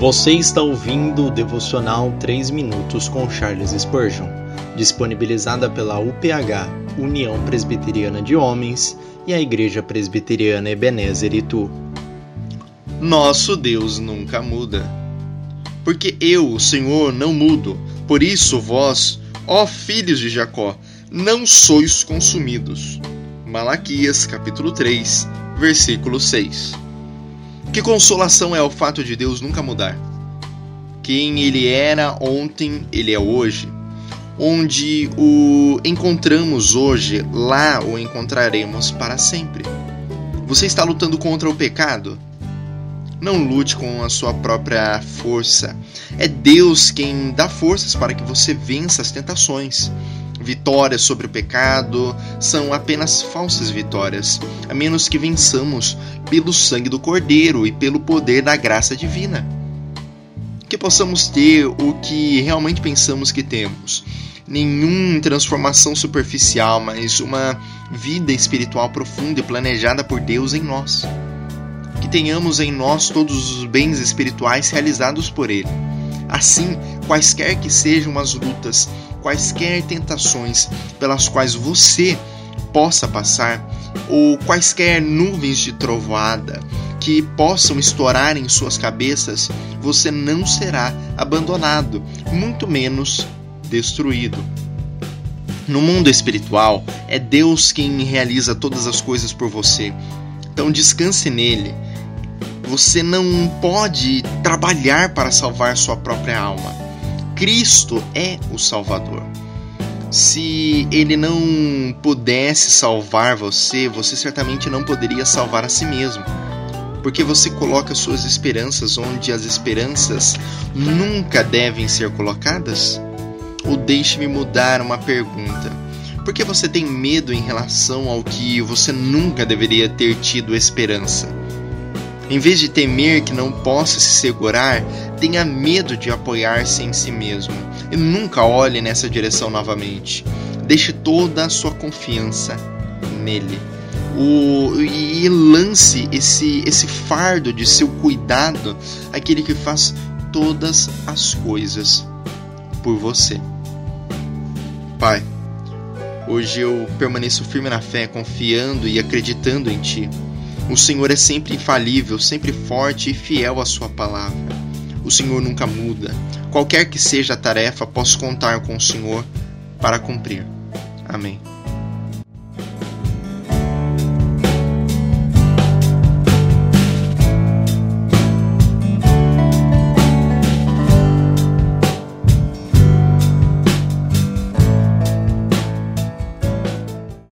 Você está ouvindo o devocional 3 minutos com Charles Spurgeon, disponibilizada pela UPH, União Presbiteriana de Homens, e a Igreja Presbiteriana Ebenezer Itu. Nosso Deus nunca muda. Porque eu, o Senhor, não mudo. Por isso vós, ó filhos de Jacó, não sois consumidos. Malaquias, capítulo 3, versículo 6. Que consolação é o fato de Deus nunca mudar. Quem ele era ontem, ele é hoje. Onde o encontramos hoje, lá o encontraremos para sempre. Você está lutando contra o pecado? Não lute com a sua própria força. É Deus quem dá forças para que você vença as tentações vitórias sobre o pecado são apenas falsas vitórias, a menos que vençamos pelo sangue do Cordeiro e pelo poder da graça divina. Que possamos ter o que realmente pensamos que temos. Nenhuma transformação superficial, mas uma vida espiritual profunda e planejada por Deus em nós. Que tenhamos em nós todos os bens espirituais realizados por Ele. Assim, quaisquer que sejam as lutas, quaisquer tentações pelas quais você possa passar, ou quaisquer nuvens de trovoada que possam estourar em suas cabeças, você não será abandonado, muito menos destruído. No mundo espiritual, é Deus quem realiza todas as coisas por você. Então descanse nele. Você não pode trabalhar para salvar sua própria alma. Cristo é o Salvador. Se ele não pudesse salvar você, você certamente não poderia salvar a si mesmo. Porque você coloca suas esperanças onde as esperanças nunca devem ser colocadas? Ou deixe-me mudar uma pergunta. Por que você tem medo em relação ao que você nunca deveria ter tido esperança? Em vez de temer que não possa se segurar, tenha medo de apoiar-se em si mesmo e nunca olhe nessa direção novamente. Deixe toda a sua confiança nele. O, e lance esse, esse fardo de seu cuidado àquele que faz todas as coisas por você. Pai, hoje eu permaneço firme na fé, confiando e acreditando em Ti. O Senhor é sempre infalível, sempre forte e fiel à Sua palavra. O Senhor nunca muda. Qualquer que seja a tarefa, posso contar com o Senhor para cumprir. Amém.